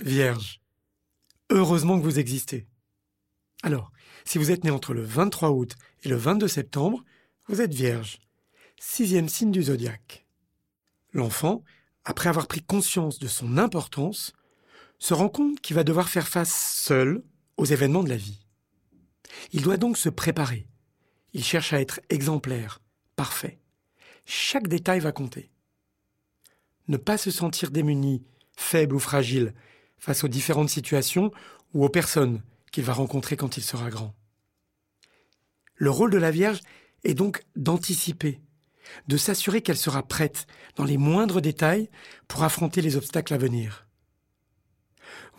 Vierge. Heureusement que vous existez. Alors, si vous êtes né entre le 23 août et le 22 septembre, vous êtes vierge. Sixième signe du zodiaque. L'enfant, après avoir pris conscience de son importance, se rend compte qu'il va devoir faire face seul aux événements de la vie. Il doit donc se préparer. Il cherche à être exemplaire, parfait. Chaque détail va compter. Ne pas se sentir démuni, faible ou fragile face aux différentes situations ou aux personnes qu'il va rencontrer quand il sera grand. Le rôle de la Vierge est donc d'anticiper, de s'assurer qu'elle sera prête dans les moindres détails pour affronter les obstacles à venir.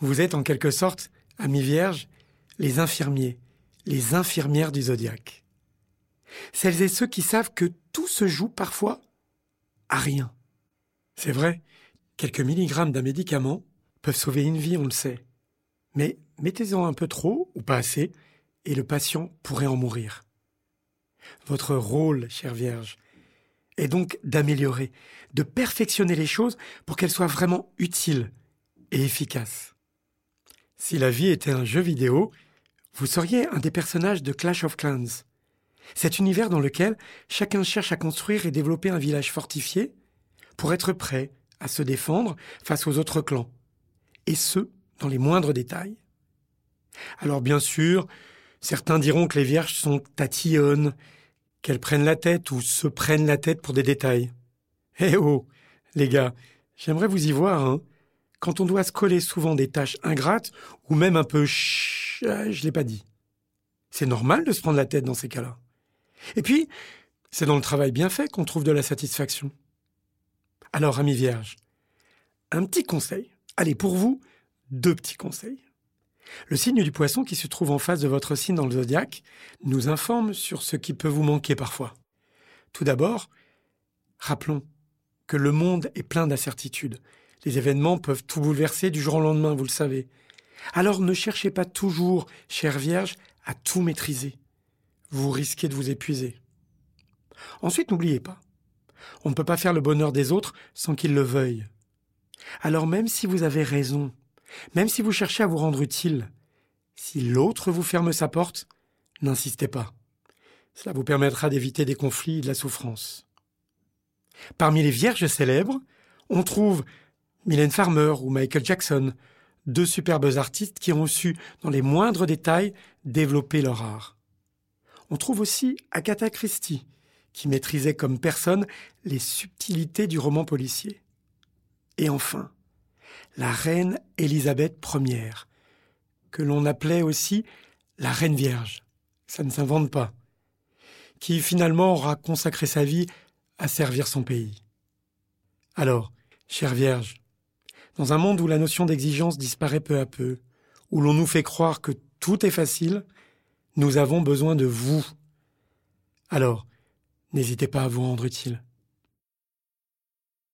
Vous êtes en quelque sorte, amis vierges, les infirmiers, les infirmières du zodiaque. Celles et ceux qui savent que tout se joue parfois à rien. C'est vrai, quelques milligrammes d'un médicament peuvent sauver une vie, on le sait. Mais mettez-en un peu trop ou pas assez, et le patient pourrait en mourir. Votre rôle, chère Vierge, est donc d'améliorer, de perfectionner les choses pour qu'elles soient vraiment utiles et efficaces. Si la vie était un jeu vidéo, vous seriez un des personnages de Clash of Clans. Cet univers dans lequel chacun cherche à construire et développer un village fortifié pour être prêt à se défendre face aux autres clans, et ce, dans les moindres détails. Alors bien sûr, certains diront que les vierges sont tatillonnes, qu'elles prennent la tête ou se prennent la tête pour des détails. Eh oh, les gars, j'aimerais vous y voir, hein. Quand on doit se coller souvent des tâches ingrates, ou même un peu chut, euh, je l'ai pas dit. C'est normal de se prendre la tête dans ces cas-là. Et puis, c'est dans le travail bien fait qu'on trouve de la satisfaction. Alors, amis vierges, un petit conseil. Allez, pour vous, deux petits conseils. Le signe du poisson qui se trouve en face de votre signe dans le zodiaque nous informe sur ce qui peut vous manquer parfois. Tout d'abord, rappelons que le monde est plein d'incertitudes. Les événements peuvent tout bouleverser du jour au lendemain, vous le savez. Alors ne cherchez pas toujours, chère Vierge, à tout maîtriser. Vous risquez de vous épuiser. Ensuite, n'oubliez pas, on ne peut pas faire le bonheur des autres sans qu'ils le veuillent. Alors même si vous avez raison, même si vous cherchez à vous rendre utile, si l'autre vous ferme sa porte, n'insistez pas. Cela vous permettra d'éviter des conflits et de la souffrance. Parmi les vierges célèbres, on trouve Mylène Farmer ou Michael Jackson, deux superbes artistes qui ont su, dans les moindres détails, développer leur art. On trouve aussi Agatha Christie, qui maîtrisait comme personne les subtilités du roman policier. Et enfin, la reine Élisabeth Ier, que l'on appelait aussi la reine vierge, ça ne s'invente pas, qui finalement aura consacré sa vie à servir son pays. Alors, chère Vierge, dans un monde où la notion d'exigence disparaît peu à peu, où l'on nous fait croire que tout est facile, nous avons besoin de vous. Alors, n'hésitez pas à vous rendre utile.